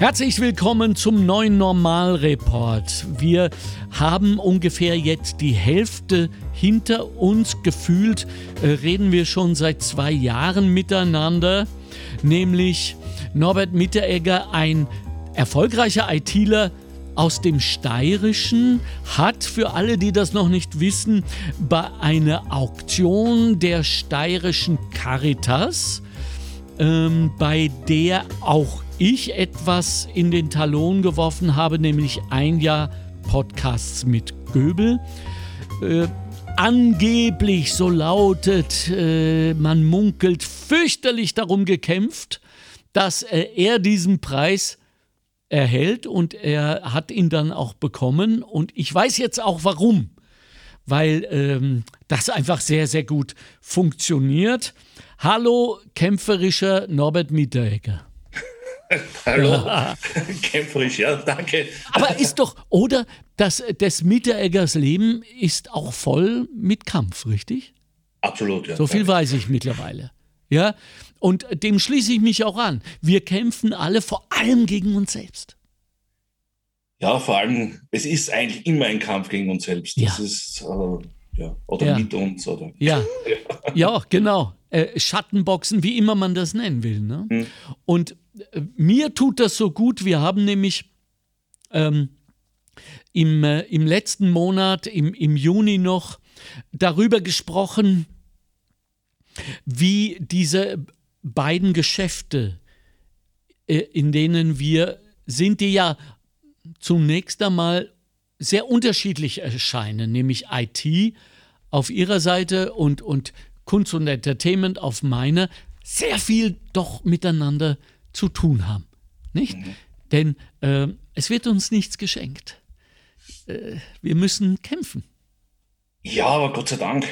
Herzlich willkommen zum neuen Normalreport. Wir haben ungefähr jetzt die Hälfte hinter uns gefühlt, äh, reden wir schon seit zwei Jahren miteinander, nämlich Norbert Mitteregger, ein erfolgreicher ITler aus dem Steirischen, hat für alle, die das noch nicht wissen, bei einer Auktion der steirischen Caritas, ähm, bei der auch ich etwas in den Talon geworfen habe, nämlich ein Jahr Podcasts mit Göbel. Äh, angeblich, so lautet, äh, man munkelt, fürchterlich darum gekämpft, dass äh, er diesen Preis erhält und er hat ihn dann auch bekommen und ich weiß jetzt auch warum, weil ähm, das einfach sehr, sehr gut funktioniert. Hallo, kämpferischer Norbert Mieteregger. Hallo, kämpferisch, ja, danke. Aber ist doch, oder das, des Mittereggers Leben ist auch voll mit Kampf, richtig? Absolut, ja. So viel weiß ich mittlerweile. Ja, und dem schließe ich mich auch an. Wir kämpfen alle vor allem gegen uns selbst. Ja, vor allem, es ist eigentlich immer ein Kampf gegen uns selbst. Das ja. ist, äh, ja, oder ja. mit uns. Oder. Ja. ja, genau. Äh, Schattenboxen, wie immer man das nennen will. Ne? Hm. Und mir tut das so gut. Wir haben nämlich ähm, im, äh, im letzten Monat, im, im Juni noch, darüber gesprochen, wie diese beiden Geschäfte, äh, in denen wir sind, die ja zunächst einmal sehr unterschiedlich erscheinen, nämlich IT auf ihrer Seite und, und Kunst und Entertainment auf meiner, sehr viel doch miteinander zu tun haben. Nicht? Mhm. Denn äh, es wird uns nichts geschenkt. Äh, wir müssen kämpfen. Ja, aber Gott sei Dank.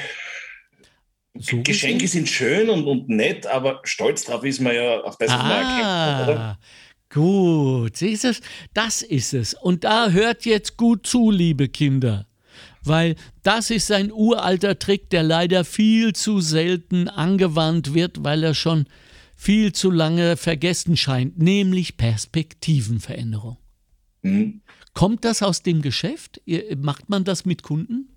So Geschenke sind schön und, und nett, aber stolz drauf ist man ja auf das, was ah, man erkennt, oder? Gut, siehst du, das ist es. Und da hört jetzt gut zu, liebe Kinder. Weil das ist ein uralter Trick, der leider viel zu selten angewandt wird, weil er schon viel zu lange vergessen scheint, nämlich Perspektivenveränderung. Mhm. Kommt das aus dem Geschäft? Macht man das mit Kunden?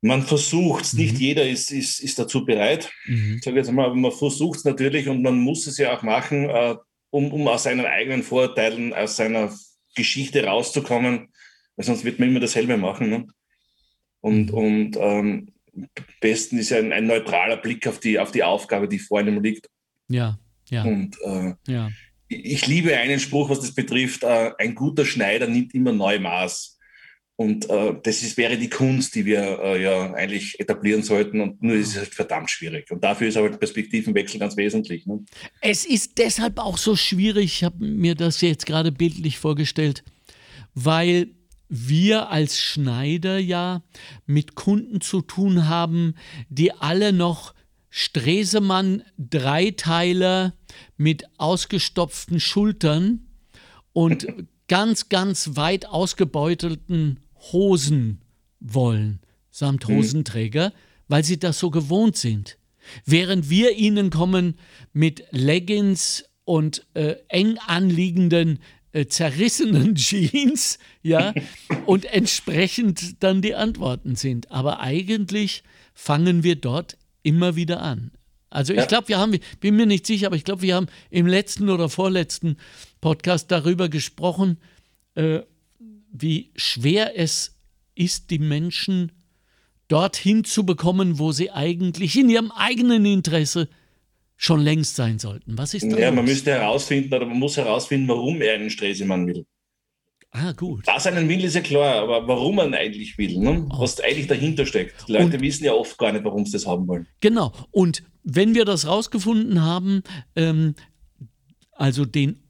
Man versucht es, mhm. nicht jeder ist, ist, ist dazu bereit. Mhm. Sag jetzt mal, aber man versucht es natürlich und man muss es ja auch machen, äh, um, um aus seinen eigenen Vorurteilen, aus seiner Geschichte rauszukommen, weil sonst wird man immer dasselbe machen. Ne? Und, mhm. und ähm, besten ist ein, ein, neutraler Blick auf die, auf die Aufgabe, die vor einem liegt. Ja, ja. Und äh, ja. ich liebe einen Spruch, was das betrifft. Äh, ein guter Schneider nimmt immer neu Maß. Und äh, das ist, wäre die Kunst, die wir äh, ja eigentlich etablieren sollten. Und nur ist es halt verdammt schwierig. Und dafür ist aber der Perspektivenwechsel ganz wesentlich. Ne? Es ist deshalb auch so schwierig, ich habe mir das jetzt gerade bildlich vorgestellt, weil wir als Schneider ja mit Kunden zu tun haben, die alle noch Stresemann Dreiteiler mit ausgestopften Schultern und ganz, ganz weit ausgebeutelten Hosen wollen, samt mhm. Hosenträger, weil sie das so gewohnt sind. Während wir ihnen kommen mit Leggings und äh, eng anliegenden äh, zerrissenen Jeans, ja, und entsprechend dann die Antworten sind. Aber eigentlich fangen wir dort immer wieder an. Also ich ja. glaube, wir haben, bin mir nicht sicher, aber ich glaube, wir haben im letzten oder vorletzten Podcast darüber gesprochen, äh, wie schwer es ist, die Menschen dorthin zu bekommen, wo sie eigentlich in ihrem eigenen Interesse schon längst sein sollten. Was ist da? Ja, los? man müsste herausfinden, oder man muss herausfinden, warum er einen Stresemann will. Ah, gut. Was einen will, ist ja klar, aber warum man eigentlich will, ne? oh. was eigentlich dahinter steckt. Die Leute und, wissen ja oft gar nicht, warum sie das haben wollen. Genau. Und wenn wir das rausgefunden haben, ähm, also den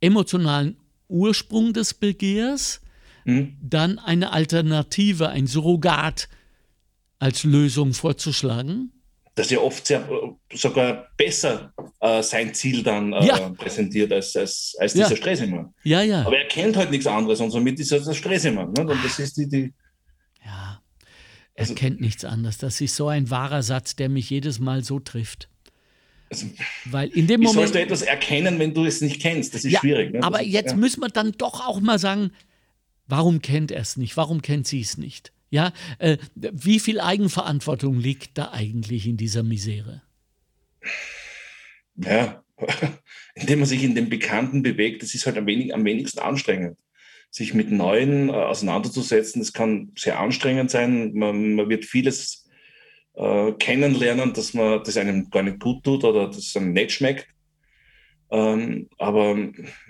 emotionalen Ursprung des Begehrs, hm? dann eine Alternative, ein Surrogat als Lösung vorzuschlagen das ja oft sehr, sogar besser äh, sein Ziel dann äh, ja. präsentiert als, als, als dieser ja. Stresemann. Ja, ja. Aber er kennt halt nichts anderes und somit ist er der Stresemann. Ne? Und das ist die, die Ja, er also, kennt nichts anderes. Das ist so ein wahrer Satz, der mich jedes Mal so trifft. Also, Weil in dem Moment. sollst du etwas erkennen, wenn du es nicht kennst? Das ist ja, schwierig. Ne? Aber ist, jetzt müssen wir dann doch auch mal sagen, warum kennt er es nicht? Warum kennt sie es nicht? Ja, äh, wie viel Eigenverantwortung liegt da eigentlich in dieser Misere? Ja, indem man sich in den Bekannten bewegt, das ist halt am, wenig, am wenigsten anstrengend. Sich mit Neuen äh, auseinanderzusetzen, das kann sehr anstrengend sein. Man, man wird vieles äh, kennenlernen, dass man das einem gar nicht gut tut oder dass es einem nicht schmeckt. Ähm, aber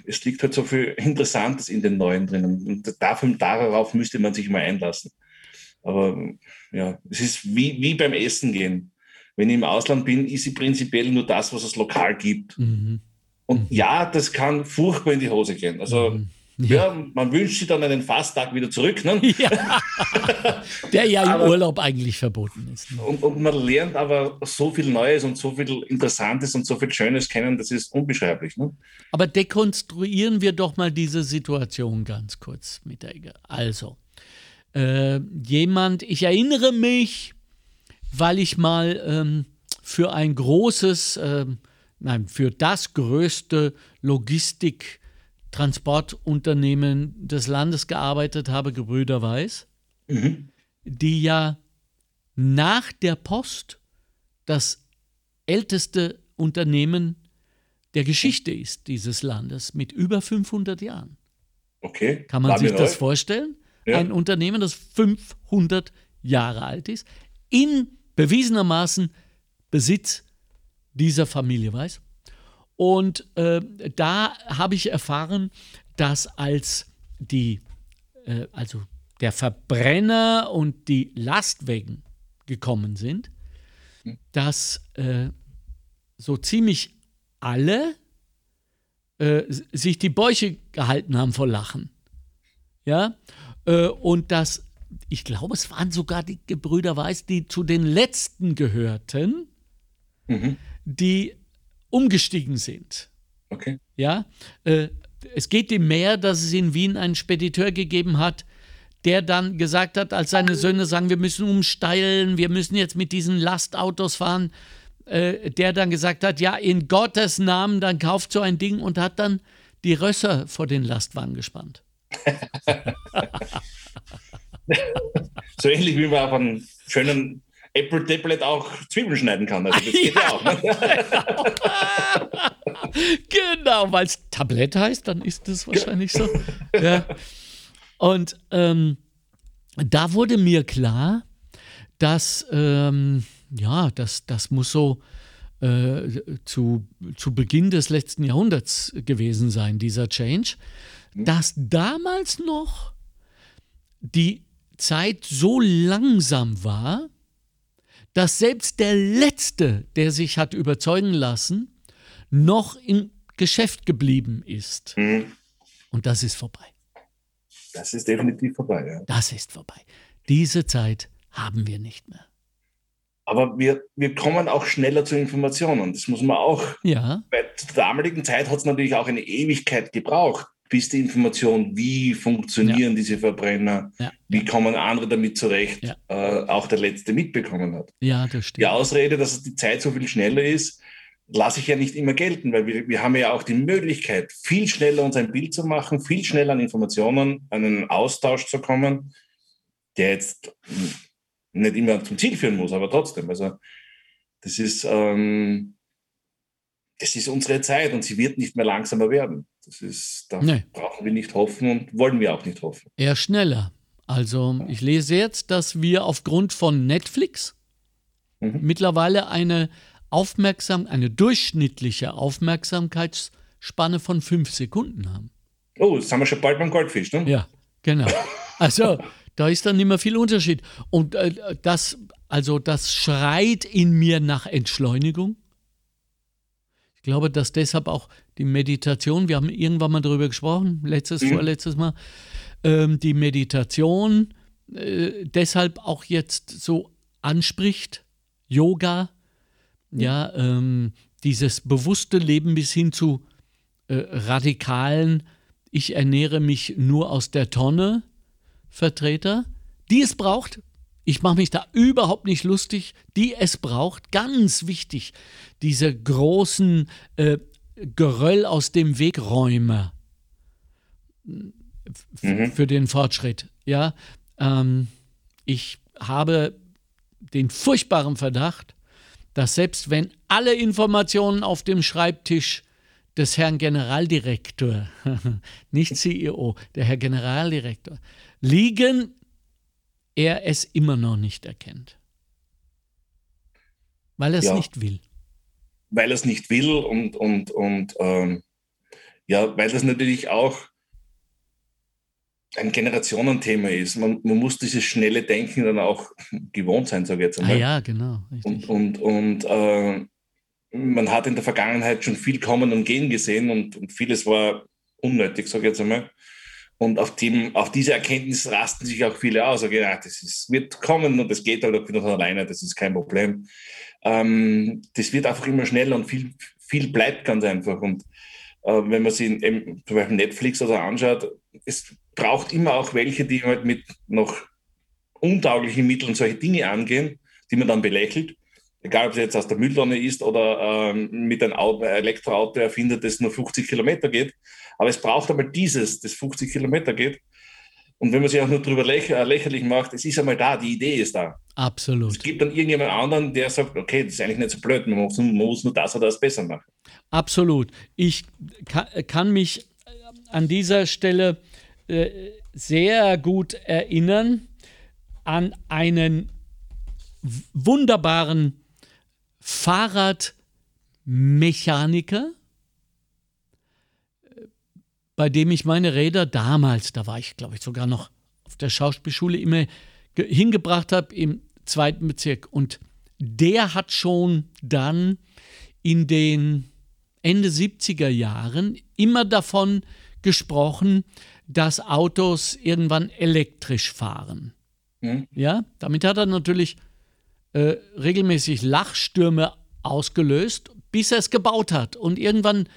es liegt halt so viel Interessantes in den Neuen drinnen. Und dafür, darauf müsste man sich mal einlassen. Aber ja, es ist wie, wie beim Essen gehen. Wenn ich im Ausland bin, ist ich prinzipiell nur das, was es lokal gibt. Mhm. Und mhm. ja, das kann furchtbar in die Hose gehen. Also mhm. Ja. ja. man wünscht sich dann einen Fasttag wieder zurück. Ne? Ja. Der ja im aber, Urlaub eigentlich verboten ist. Ne? Und, und, man lernt aber so viel Neues und so viel Interessantes und so viel Schönes kennen, das ist unbeschreiblich. Ne? Aber dekonstruieren wir doch mal diese Situation ganz kurz mit der Also, äh, jemand, ich erinnere mich, weil ich mal ähm, für ein großes, äh, nein, für das größte Logistik- Transportunternehmen des Landes gearbeitet habe, Gebrüder Weiß, mhm. die ja nach der Post das älteste Unternehmen der Geschichte ist dieses Landes mit über 500 Jahren. Okay. Kann man War sich das vorstellen? Ja. Ein Unternehmen, das 500 Jahre alt ist, in bewiesenermaßen Besitz dieser Familie Weiß. Und äh, da habe ich erfahren, dass als die, äh, also der Verbrenner und die Lastwagen gekommen sind, hm. dass äh, so ziemlich alle äh, sich die Bäuche gehalten haben vor Lachen. Ja, äh, und dass, ich glaube, es waren sogar die Gebrüder Weiß, die zu den letzten gehörten, mhm. die umgestiegen sind. Okay. Ja, äh, es geht dem mehr, dass es in Wien einen Spediteur gegeben hat, der dann gesagt hat, als seine Söhne sagen, wir müssen umsteilen, wir müssen jetzt mit diesen Lastautos fahren, äh, der dann gesagt hat, ja, in Gottes Namen, dann kauft so ein Ding und hat dann die Rösser vor den Lastwagen gespannt. So ähnlich wie man auf einen schönen Apple Tablet auch Zwiebeln schneiden kann. Also das geht ja, ja auch. Ne? genau, weil es Tablett heißt, dann ist das wahrscheinlich so. Ja. Und ähm, da wurde mir klar, dass, ähm, ja, das, das muss so äh, zu, zu Beginn des letzten Jahrhunderts gewesen sein, dieser Change. Dass damals noch die Zeit so langsam war, dass selbst der Letzte, der sich hat überzeugen lassen, noch im Geschäft geblieben ist. Mhm. Und das ist vorbei. Das ist definitiv vorbei, ja. Das ist vorbei. Diese Zeit haben wir nicht mehr. Aber wir, wir kommen auch schneller zu Informationen. Das muss man auch. Ja. Bei der damaligen Zeit hat es natürlich auch eine Ewigkeit gebraucht, bis die Information, wie funktionieren ja. diese Verbrenner, ja. wie kommen andere damit zurecht, ja. äh, auch der Letzte mitbekommen hat. Ja, das stimmt. Die Ausrede, dass die Zeit so viel schneller ist, lasse ich ja nicht immer gelten, weil wir, wir haben ja auch die Möglichkeit, viel schneller uns ein Bild zu machen, viel schneller an Informationen, an einen Austausch zu kommen, der jetzt nicht immer zum Ziel führen muss, aber trotzdem. Also das ist, ähm, das ist unsere Zeit und sie wird nicht mehr langsamer werden. Das ist, da nee. brauchen wir nicht hoffen und wollen wir auch nicht hoffen. Eher schneller. Also ich lese jetzt, dass wir aufgrund von Netflix mhm. mittlerweile eine Aufmerksam, eine durchschnittliche Aufmerksamkeitsspanne von fünf Sekunden haben. Oh, jetzt haben wir schon bald beim Goldfisch, ne? Ja, genau. Also da ist dann nicht mehr viel Unterschied. Und äh, das, also das schreit in mir nach Entschleunigung. Ich glaube, dass deshalb auch die Meditation, wir haben irgendwann mal darüber gesprochen, letztes, mhm. vorletztes Mal, ähm, die Meditation äh, deshalb auch jetzt so anspricht, Yoga, mhm. ja, ähm, dieses bewusste Leben bis hin zu äh, radikalen, ich ernähre mich nur aus der Tonne, Vertreter, die es braucht, Ich mache mich da überhaupt nicht lustig, die es braucht. Ganz wichtig, diese großen äh, Geröll aus dem Wegräumer mhm. für den Fortschritt. Ja, ähm, ich habe den furchtbaren Verdacht, dass selbst wenn alle Informationen auf dem Schreibtisch des Herrn Generaldirektor, nicht CEO, der Herr Generaldirektor, liegen, er es immer noch nicht erkennt. Weil er es ja, nicht will. Weil er es nicht will und, und, und ähm, ja, weil das natürlich auch ein Generationenthema ist. Man, man muss dieses schnelle Denken dann auch gewohnt sein, sage ich jetzt einmal. Ah ja, genau. Richtig. Und, und, und äh, man hat in der Vergangenheit schon viel kommen und gehen gesehen und, und vieles war unnötig, sage ich jetzt einmal. Und auf, dem, auf diese Erkenntnis rasten sich auch viele aus. Sagen, ja, das ist, wird kommen und es geht halt auch wieder von alleine, das ist kein Problem. Ähm, das wird einfach immer schneller und viel, viel bleibt ganz einfach. Und äh, wenn man sich in, zum Beispiel Netflix oder anschaut, es braucht immer auch welche, die halt mit noch untauglichen Mitteln solche Dinge angehen, die man dann belächelt. Egal, ob es jetzt aus der Mülltonne ist oder ähm, mit einem Auto, Elektroauto erfindet, das nur 50 Kilometer geht. Aber es braucht einmal dieses, das 50 Kilometer geht. Und wenn man sich auch nur darüber lächer, äh, lächerlich macht, es ist einmal da, die Idee ist da. Absolut. Es gibt dann irgendjemand anderen, der sagt, okay, das ist eigentlich nicht so blöd, man muss, man muss nur das oder das besser machen. Absolut. Ich kann mich an dieser Stelle äh, sehr gut erinnern an einen wunderbaren Fahrradmechaniker, bei dem ich meine Räder damals, da war ich glaube ich sogar noch auf der Schauspielschule, immer hingebracht habe im zweiten Bezirk. Und der hat schon dann in den Ende 70er Jahren immer davon gesprochen, dass Autos irgendwann elektrisch fahren. Mhm. Ja, damit hat er natürlich äh, regelmäßig Lachstürme ausgelöst, bis er es gebaut hat. Und irgendwann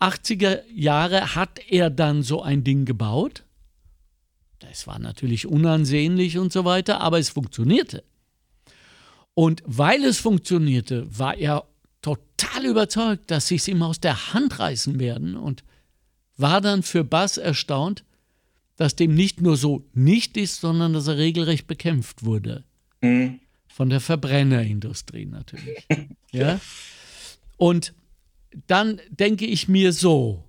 80er Jahre hat er dann so ein Ding gebaut. Das war natürlich unansehnlich und so weiter, aber es funktionierte. Und weil es funktionierte, war er total überzeugt, dass sie es ihm aus der Hand reißen werden und war dann für Bass erstaunt, dass dem nicht nur so nicht ist, sondern dass er regelrecht bekämpft wurde. Mhm. Von der Verbrennerindustrie natürlich. ja? Und dann denke ich mir so,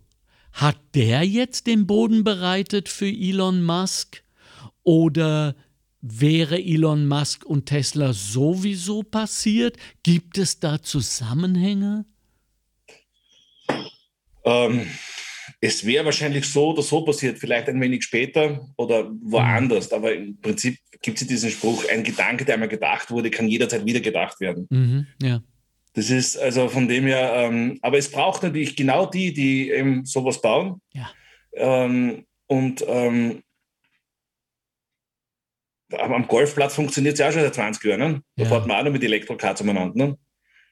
hat der jetzt den Boden bereitet für Elon Musk? Oder wäre Elon Musk und Tesla sowieso passiert? Gibt es da Zusammenhänge? Ähm, es wäre wahrscheinlich so oder so passiert, vielleicht ein wenig später oder woanders. Mhm. Aber im Prinzip gibt es diesen Spruch, ein Gedanke, der einmal gedacht wurde, kann jederzeit wieder gedacht werden. Mhm, ja. Das ist also von dem her, ähm, aber es braucht natürlich genau die, die eben sowas bauen. Ja. Ähm, und ähm, am Golfplatz funktioniert es ja auch schon seit 20 Jahren. Ne? Da ja. fährt man auch noch mit Elektrokars umeinander. Ne?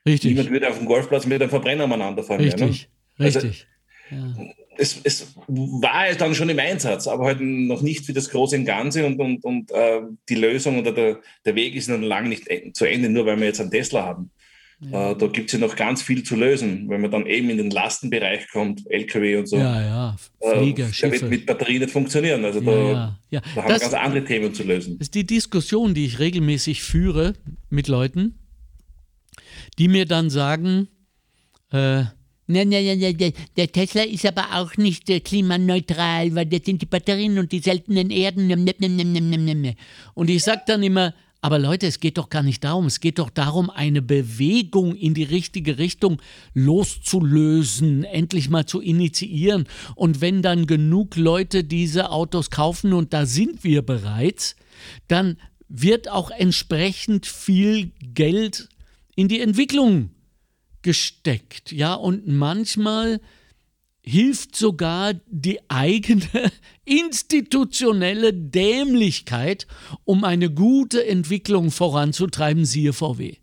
Richtig. Niemand würde auf dem Golfplatz mit einem Verbrenner umeinander fahren. Richtig, ne? richtig. Also, ja es, es war ja dann schon im Einsatz, aber halt noch nicht für das Große und Ganze und, und, und äh, die Lösung oder der, der Weg ist noch lange nicht zu Ende, nur weil wir jetzt einen Tesla haben. Ja. Äh, da gibt es ja noch ganz viel zu lösen, wenn man dann eben in den Lastenbereich kommt, LKW und so. Ja, ja, Flieger, äh, Der wird mit Batterie nicht funktionieren. Also da, ja, ja. da haben das, wir ganz andere Themen zu lösen. Das ist die Diskussion, die ich regelmäßig führe mit Leuten, die mir dann sagen, äh, Nein, nein, nein, nein, der Tesla ist aber auch nicht äh, klimaneutral, weil das sind die Batterien und die seltenen Erden. Und ich sage dann immer, aber Leute, es geht doch gar nicht darum. Es geht doch darum, eine Bewegung in die richtige Richtung loszulösen, endlich mal zu initiieren. Und wenn dann genug Leute diese Autos kaufen, und da sind wir bereits, dann wird auch entsprechend viel Geld in die Entwicklung gesteckt. Ja, und manchmal hilft sogar die eigene institutionelle Dämlichkeit, um eine gute Entwicklung voranzutreiben, siehe VW.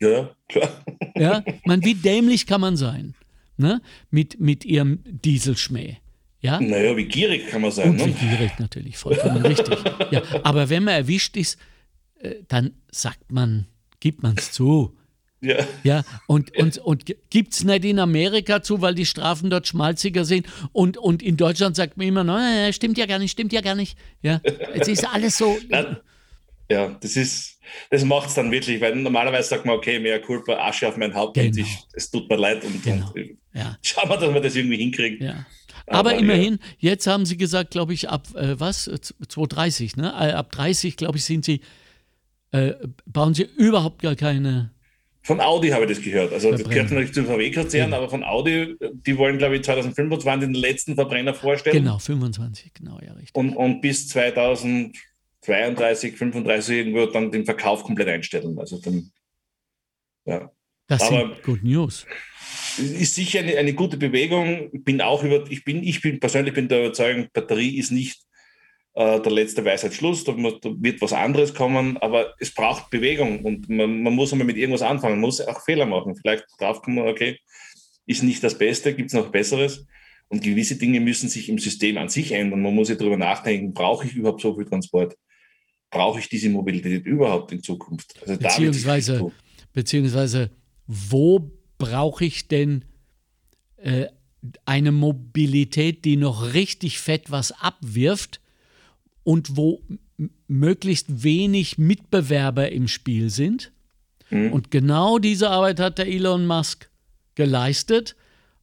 Ja, klar. Ja, man, wie dämlich kann man sein? Ne? Mit, mit ihrem Dieselschmäh. Ja? Naja, wie gierig kann man sein. Und ne? wie gierig natürlich, vollkommen richtig. Ja, aber wenn man erwischt ist, äh, dann sagt man, gibt man es zu. Ja. Ja, und, und, und gibt es nicht in Amerika zu, weil die Strafen dort schmalziger sind. Und, und in Deutschland sagt man immer, no, stimmt ja gar nicht, stimmt ja gar nicht. Ja, es ist alles so. Ja, das ist, das macht es dann wirklich, weil normalerweise sagt man, okay, mehr Culpa, Asche auf mein Haupt Genau. und ich, es tut mir leid und, Genau. und Ja. schauen wir, dass wir das irgendwie hinkriegen. Ja. Aber, Aber, immerhin, jetzt haben sie gesagt, glaube ich, ab äh, was? Äh, 230, ne? Äh, ab 30, glaube ich, sind sie, äh, bauen sie überhaupt gar keine. Von Audi habe ich das gehört. Also das gehört natürlich zum VW-Konzern, aber von Audi, die wollen, glaube ich, 2025 den letzten Verbrenner vorstellen. Genau, 25, genau, ja, richtig. Und, und bis 2032, 35 irgendwo dann den Verkauf komplett einstellen. Also dann, ja. Das aber- sind Good News. ist sicher eine, eine gute Bewegung. Ich bin auch über, ich bin, ich bin persönlich bin der Überzeugung, Batterie ist nicht äh, der letzte Weisheitsschluss, da, muss, da wird was anderes kommen, aber es braucht Bewegung und man, man muss einmal mit irgendwas anfangen, man muss auch Fehler machen. Vielleicht draufkommen, okay, ist nicht das Beste, gibt es noch Besseres. Und gewisse Dinge müssen sich im System an sich ändern. Man muss ja darüber nachdenken, brauche ich überhaupt so viel Transport? Brauche ich diese Mobilität überhaupt in Zukunft? Also Beziehungsweise-. Beziehungsweise, wo brauche ich denn äh, eine Mobilität, die noch richtig fett was abwirft und wo möglichst wenig Mitbewerber im Spiel sind? Mhm. Und genau diese Arbeit hat der Elon Musk geleistet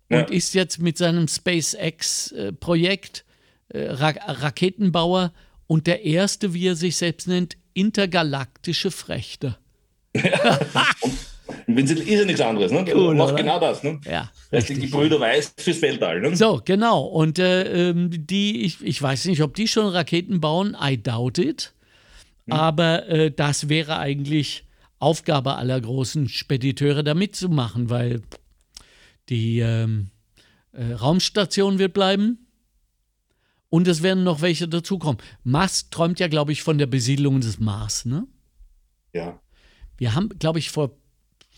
Ja. und ist jetzt mit seinem SpaceX-Projekt äh, Ra Raketenbauer und der erste, wie er sich selbst nennt, intergalaktische Frechter. Und Vincent ist ja nichts anderes, ne? Cool, macht genau das, ne? Ja, Das sind die Brüder Weiß fürs Weltall, ne? So, genau. Und äh, ähm, die, ich, ich weiß nicht, ob die schon Raketen bauen, I doubt it. Aber äh, das wäre eigentlich Aufgabe aller großen Spediteure, da mitzumachen, weil die ähm, äh, Raumstation wird bleiben und es werden noch welche dazukommen. Musk träumt ja, glaube ich, von der Besiedlung des Mars, ne? Ja. Wir haben, glaube ich, vor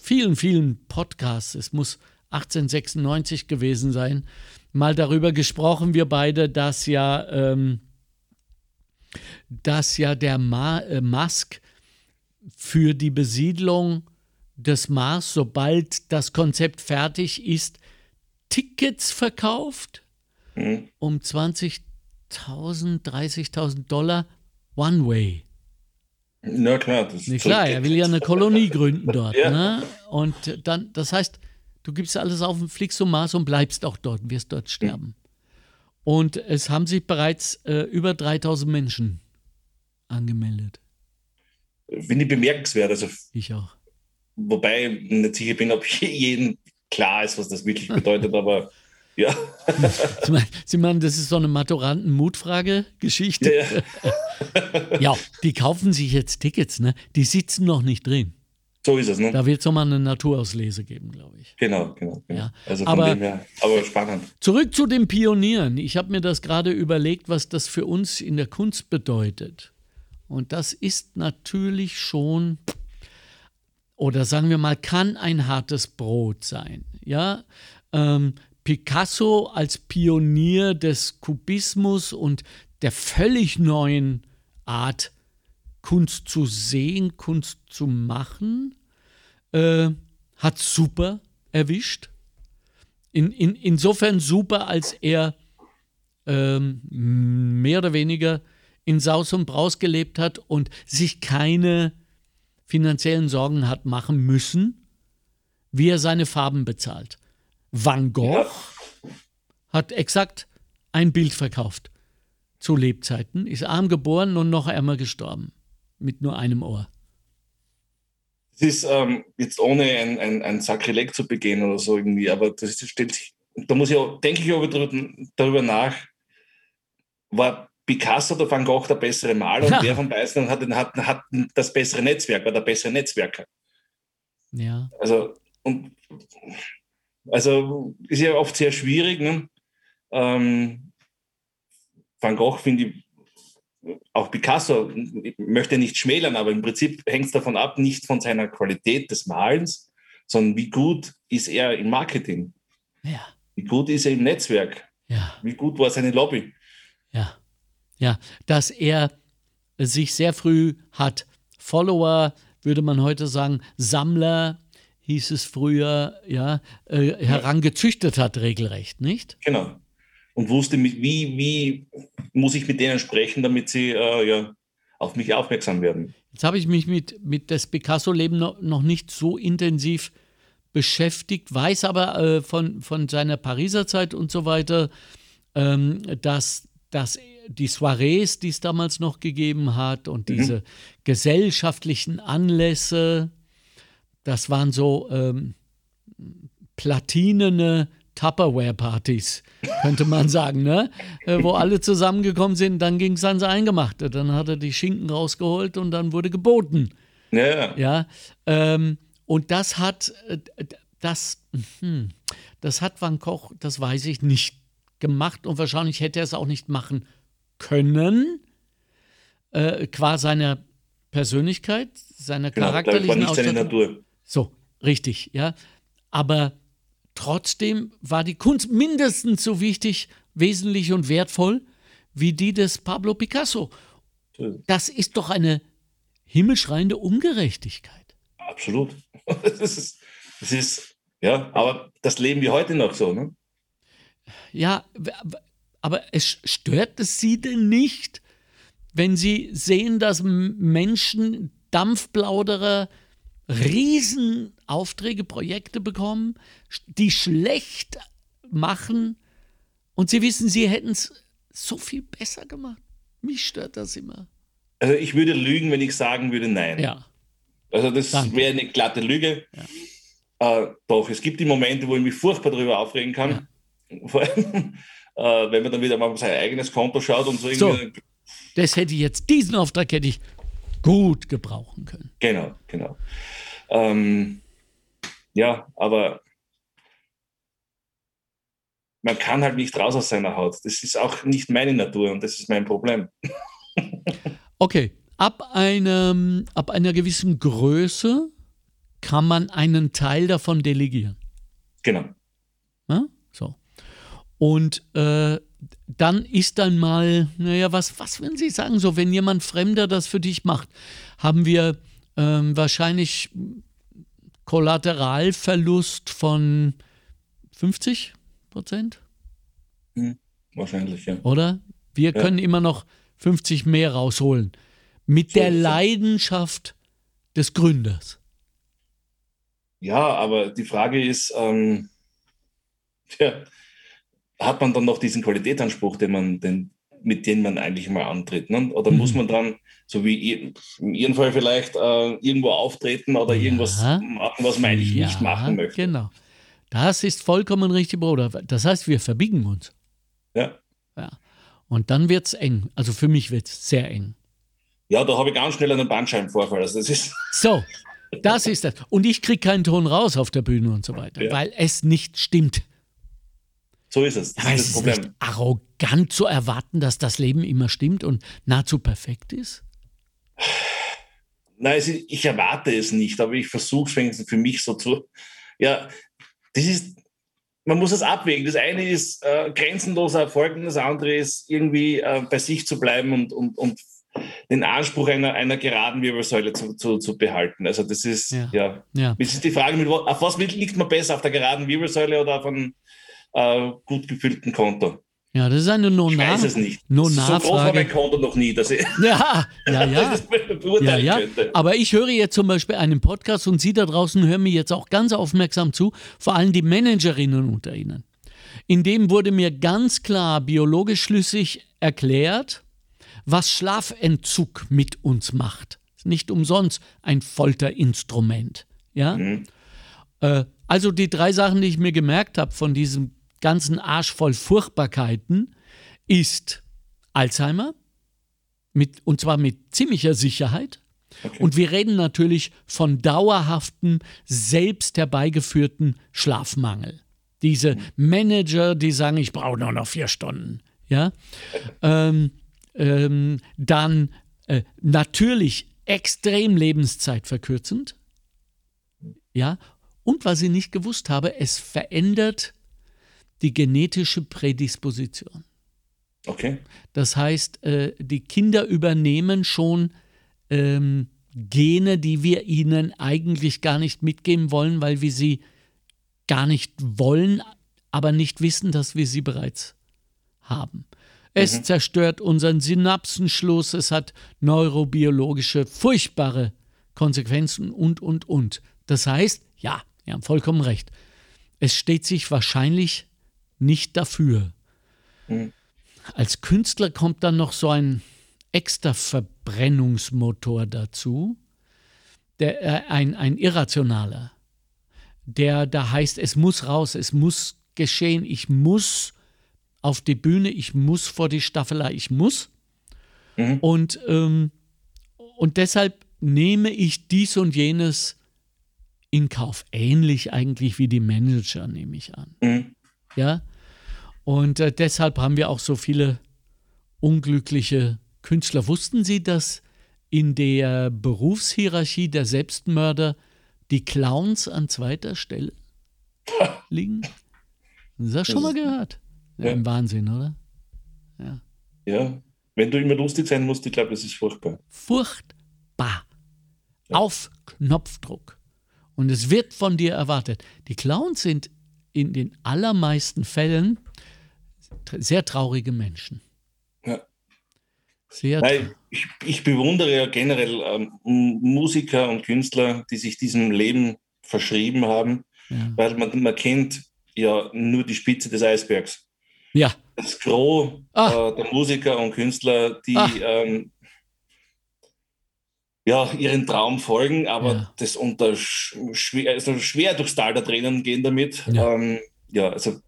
vielen, vielen Podcasts, es muss 1896 gewesen sein, mal darüber gesprochen, wir beide, dass ja, ähm, dass ja der Ma äh, Musk für die Besiedlung des Mars, sobald das Konzept fertig ist, Tickets verkauft Mhm. um 20.000, 30.000 Dollar One Way. Na klar. Das Nee, klar, er will ja eine Kolonie gründen dort. Ja. Ne? Und dann, das heißt, du gibst alles auf und fliegst zum Mars und bleibst auch dort und wirst dort sterben. Und es haben sich bereits äh, über 3000 Menschen angemeldet. Finde ich bemerkenswert. Also, Ich auch. wobei ich nicht sicher bin, ob jedem klar ist, was das wirklich bedeutet, aber ja. Sie meinen, Sie meinen das ist so eine Maturanten-Mutfrage-Geschichte? ja. Ja, die kaufen sich jetzt Tickets, ne? Die sitzen noch nicht drin. So ist es, ne? Da wird es nochmal eine Naturauslese geben, glaube ich. Genau, genau. genau. Ja. Also von Aber- dem her, aber spannend. Zurück zu den Pionieren. Ich habe mir das gerade überlegt, was das für uns in der Kunst bedeutet. Und das ist natürlich schon, oder sagen wir mal, kann ein hartes Brot sein. Ja, ähm, Picasso als Pionier des Kubismus und der völlig neuen Art, Kunst zu sehen, Kunst zu machen, äh, hat super erwischt. In, in, insofern super, als er ähm, mehr oder weniger in Saus und Braus gelebt hat und sich keine finanziellen Sorgen hat machen müssen, wie er seine Farben bezahlt. Van Gogh Ja. hat exakt ein Bild verkauft zu Lebzeiten, ist arm geboren und noch ärmer gestorben. Mit nur einem Ohr. Es ist ähm, jetzt ohne ein, ein, ein Sakrileg zu begehen oder so irgendwie, aber das ist, stellt sich, da muss ich auch, denke ich auch darüber, nach, war Picasso oder Van Gogh der bessere Maler Ja. und wer von beiden hat, hat, hat das bessere Netzwerk, war der bessere Netzwerker. Ja. Also, und, also ist ja oft sehr schwierig. Ne? Ähm, Van Gogh finde ich, auch Picasso, ich möchte nicht schmälern, aber im Prinzip hängt es davon ab, nicht von seiner Qualität des Malens, sondern wie gut ist er im Marketing, Ja. wie gut ist er im Netzwerk, Ja. wie gut war seine Lobby. Ja, ja, dass er sich sehr früh hat Follower, würde man heute sagen, Sammler, hieß es früher, ja, äh, herangezüchtet hat, regelrecht, nicht? Genau. Und wusste, wie, wie muss ich mit denen sprechen, damit sie äh, ja, auf mich aufmerksam werden. Jetzt habe ich mich mit, mit das Picasso-Leben noch, noch nicht so intensiv beschäftigt, weiß aber äh, von, von seiner Pariser Zeit und so weiter, ähm, dass, dass die Soirees, die es damals noch gegeben hat und mhm. diese gesellschaftlichen Anlässe, das waren so ähm, platinene Tupperware-Partys, könnte man sagen, ne? Äh, wo alle zusammengekommen sind, dann ging es ans Eingemachte. Dann hat er die Schinken rausgeholt und dann wurde geboten. Ja. ja ähm, und das hat, äh, das, hm, das hat Van Koch, das weiß ich nicht, gemacht und wahrscheinlich hätte er es auch nicht machen können, äh, qua seiner Persönlichkeit, seiner genau, charakterlichen war nicht seine Natur. So, richtig, ja. Aber trotzdem war die Kunst mindestens so wichtig, wesentlich und wertvoll wie die des Pablo Picasso. Das ist doch eine himmelschreiende Ungerechtigkeit. Absolut. Das ist, das ist, ja, aber das leben wir heute noch so, ne? Ja, aber es stört es Sie denn nicht, wenn Sie sehen, dass Menschen, Dampfplauderer, Riesenaufträge, Projekte bekommen, die schlecht machen und Sie wissen, Sie hätten es so viel besser gemacht. Mich stört das immer. Also ich würde lügen, wenn ich sagen würde, nein. Ja. Also das wäre eine glatte Lüge. Ja. Äh, doch, es gibt die Momente, wo ich mich furchtbar darüber aufregen kann. Ja. Vor allem, äh, wenn man dann wieder mal auf sein eigenes Konto schaut und so. so das hätte ich jetzt, diesen Auftrag hätte ich gut gebrauchen können. Genau, genau. Ähm, ja, aber man kann halt nicht raus aus seiner Haut. Das ist auch nicht meine Natur und das ist mein Problem. okay, ab, einem, ab einer gewissen Größe kann man einen Teil davon delegieren. Genau. Ja? So. Und äh, dann ist dann mal, naja, was, was würden Sie sagen, so, wenn jemand Fremder das für dich macht, haben wir ähm, wahrscheinlich Kollateralverlust von 50 Prozent? Hm, wahrscheinlich, ja. Oder? Wir ja. können immer noch 50 mehr rausholen. Mit so, der Leidenschaft des Gründers. Ja, aber die Frage ist, ähm, ja, hat man dann noch diesen Qualitätsanspruch, den man, den, mit dem man eigentlich mal antritt? Ne? Oder mhm. muss man dann, so wie in Ihrem Fall vielleicht, äh, irgendwo auftreten oder ja. irgendwas machen, was man eigentlich ja, nicht machen möchte? Genau. Das ist vollkommen richtig, Bruder. Das heißt, wir verbiegen uns. Ja. ja. Und dann wird es eng. Also für mich wird es sehr eng. Ja, da habe ich ganz schnell einen Bandscheibenvorfall. Also das ist so, das ist das. Und ich kriege keinen Ton raus auf der Bühne und so weiter, ja. weil es nicht stimmt. So ist es. Das Aber ist das Problem. Ist nicht arrogant zu erwarten, dass das Leben immer stimmt und nahezu perfekt ist? Nein, ich erwarte es nicht, aber ich versuche es wenigstens für mich so zu. Ja, das ist, man muss es abwägen. Das eine ist äh, grenzenloser Erfolg und das andere ist irgendwie äh, bei sich zu bleiben und, und, und den Anspruch einer, einer geraden Wirbelsäule zu, zu, zu behalten. Also das ist, ja, ja. ja. Das ist die Frage, mit, auf was liegt man besser, auf der geraden Wirbelsäule oder auf einem äh, gut gefüllten Konto. Ja, das ist eine no Ich weiß es nicht. No so groß war mein Konto noch nie, dass ich ja, ja, ja. ja, ja. Aber ich höre jetzt zum Beispiel einen Podcast und Sie da draußen hören mir jetzt auch ganz aufmerksam zu, vor allem die Managerinnen unter Ihnen. In dem wurde mir ganz klar biologisch schlüssig erklärt, was Schlafentzug mit uns macht. Nicht umsonst ein Folterinstrument. Ja? Mhm. Äh, also die drei Sachen, die ich mir gemerkt habe von diesem ganzen Arsch voll Furchtbarkeiten ist Alzheimer, mit, und zwar mit ziemlicher Sicherheit. Okay. Und wir reden natürlich von dauerhaften, selbst herbeigeführten Schlafmangel. Diese Manager, die sagen, ich brauche nur noch vier Stunden. Ja? ähm, ähm, dann äh, natürlich extrem lebenszeitverkürzend. Ja? Und was ich nicht gewusst habe, es verändert die genetische Prädisposition. Okay. Das heißt, äh, die Kinder übernehmen schon ähm, Gene, die wir ihnen eigentlich gar nicht mitgeben wollen, weil wir sie gar nicht wollen, aber nicht wissen, dass wir sie bereits haben. Es mhm. zerstört unseren Synapsenschluss, es hat neurobiologische furchtbare Konsequenzen und, und, und. Das heißt, ja, Sie haben vollkommen recht. Es steht sich wahrscheinlich nicht dafür. Mhm. Als Künstler kommt dann noch so ein extra Verbrennungsmotor dazu, der, äh, ein, ein irrationaler, der da heißt, es muss raus, es muss geschehen, ich muss auf die Bühne, ich muss vor die Staffelei, ich muss. Mhm. Und, ähm, und deshalb nehme ich dies und jenes in Kauf. Ähnlich eigentlich wie die Manager, nehme ich an. Mhm. Ja. Und äh, deshalb haben wir auch so viele unglückliche Künstler. Wussten Sie, dass in der Berufshierarchie der Selbstmörder die Clowns an zweiter Stelle liegen? Das hast du schon mal gehört. Ja, Ein Wahnsinn, oder? Ja. Ja, wenn du immer lustig sein musst, ich glaube, das ist furchtbar. Furchtbar. Ja. Auf Knopfdruck. Und es wird von dir erwartet. Die Clowns sind in den allermeisten Fällen sehr traurige Menschen. Ja. Sehr Nein, ich, ich, bewundere ja generell ähm, Musiker und Künstler, die sich diesem Leben verschrieben haben, ja. weil man, man kennt ja nur die Spitze des Eisbergs. Ja. Das Gros ah. äh, der Musiker und Künstler, die ah. ähm, ja, ihren Traum folgen, aber ja. das unter schwer, also schwer durchs Tal der Tränen gehen damit. Ja, ähm, ja also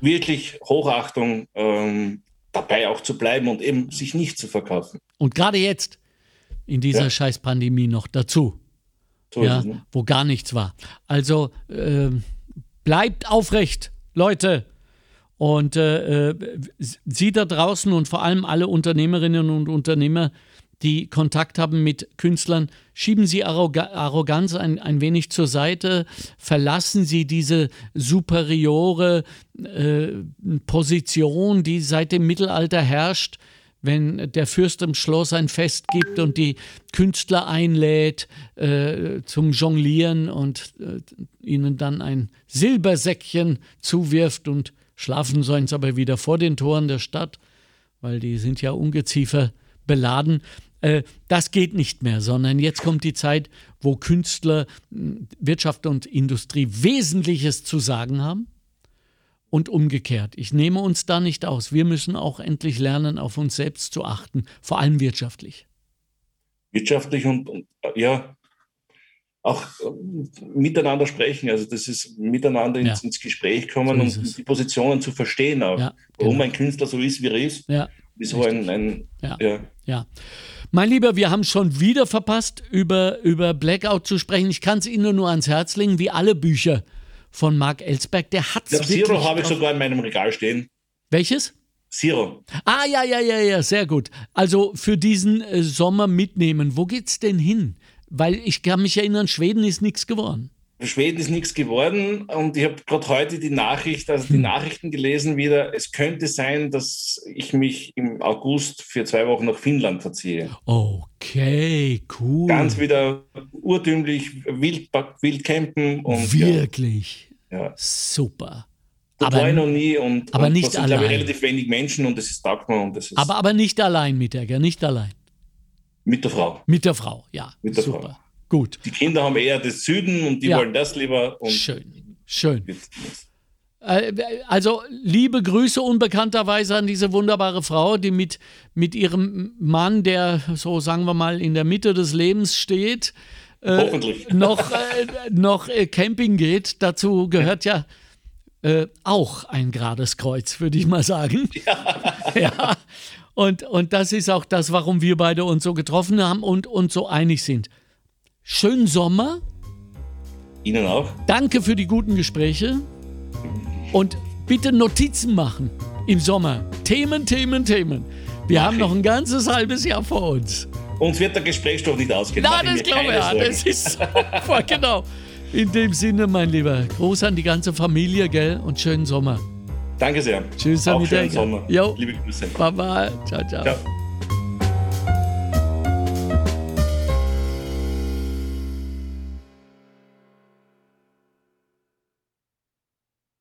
wirklich Hochachtung, ähm, dabei auch zu bleiben und eben sich nicht zu verkaufen. Und gerade jetzt in dieser ja. scheiß Pandemie noch dazu, so ja, es, ne? wo gar nichts war. Also äh, bleibt aufrecht, Leute. Und äh, äh, Sie da draußen und vor allem alle Unternehmerinnen und Unternehmer, die Kontakt haben mit Künstlern, schieben Sie Arroganz ein, ein wenig zur Seite, verlassen Sie diese superiore äh, Position, die seit dem Mittelalter herrscht, wenn der Fürst im Schloss ein Fest gibt und die Künstler einlädt äh, zum Jonglieren und äh, ihnen dann ein Silbersäckchen zuwirft und schlafen sollen sie aber wieder vor den Toren der Stadt, weil die sind ja Ungeziefer beladen. Äh, das geht nicht mehr, sondern jetzt kommt die Zeit, wo Künstler, Wirtschaft und Industrie Wesentliches zu sagen haben und umgekehrt. Ich nehme uns da nicht aus. Wir müssen auch endlich lernen, auf uns selbst zu achten, vor allem wirtschaftlich. Wirtschaftlich und, und ja, auch äh, miteinander sprechen. Also das ist miteinander ins, ja. ins Gespräch kommen so und die Positionen zu verstehen, auch, ja, genau. warum ein Künstler so ist, wie er ist. Ja, wieso ein, ein ja. ja. Mein Lieber, wir haben schon wieder verpasst, über, über Blackout zu sprechen. Ich kann es Ihnen nur ans Herz legen, wie alle Bücher von Mark Ellsberg. Der hat es Zero habe ich sogar in meinem Regal stehen. Welches? Zero. Ah, ja, ja, ja, ja, sehr gut. Also für diesen äh, Sommer mitnehmen. Wo geht's denn hin? Weil ich kann mich erinnern, Schweden ist nichts geworden. Schweden ist nichts geworden und ich habe gerade heute die Nachricht, also die hm. Nachrichten gelesen wieder. Es könnte sein, dass ich mich im August für zwei Wochen nach Finnland verziehe. Okay, cool. Ganz wieder urtümlich, wild, wild campen und. Wirklich? Ja. Super. Das aber, war ich noch nie und, aber und nicht sind, allein. glaube ich, relativ wenig Menschen und das ist taugt und das ist. Aber, aber nicht allein mit der, nicht allein. Mit der Frau. Mit der Frau, ja. Mit der Super. Frau. Gut. Die Kinder haben eher das Süden und die ja. wollen das lieber. schön, schön. Äh, also liebe Grüße unbekannterweise an diese wunderbare Frau, die mit, mit ihrem Mann, der so sagen wir mal in der Mitte des Lebens steht, äh, noch, äh, noch äh, Camping geht. Dazu gehört ja äh, auch ein gerades Kreuz, würde ich mal sagen. Ja. ja. Und, und das ist auch das, warum wir beide uns so getroffen haben und uns so einig sind. Schönen Sommer. Ihnen auch. Danke für die guten Gespräche. Und bitte Notizen machen im Sommer. Themen, Themen, Themen. Wir Mach haben ich. noch ein ganzes halbes Jahr vor uns. Uns wird der Gesprächsstoff nicht ausgehen. Nein, das glaube ich ja. Das ist genau. In dem Sinne, mein Lieber, Gruß an die ganze Familie, gell? Und schönen Sommer. Danke sehr. Tschüss, Auch schönen Sommer. Jo. Liebe Grüße. Bye bye. Ciao, ciao. ciao.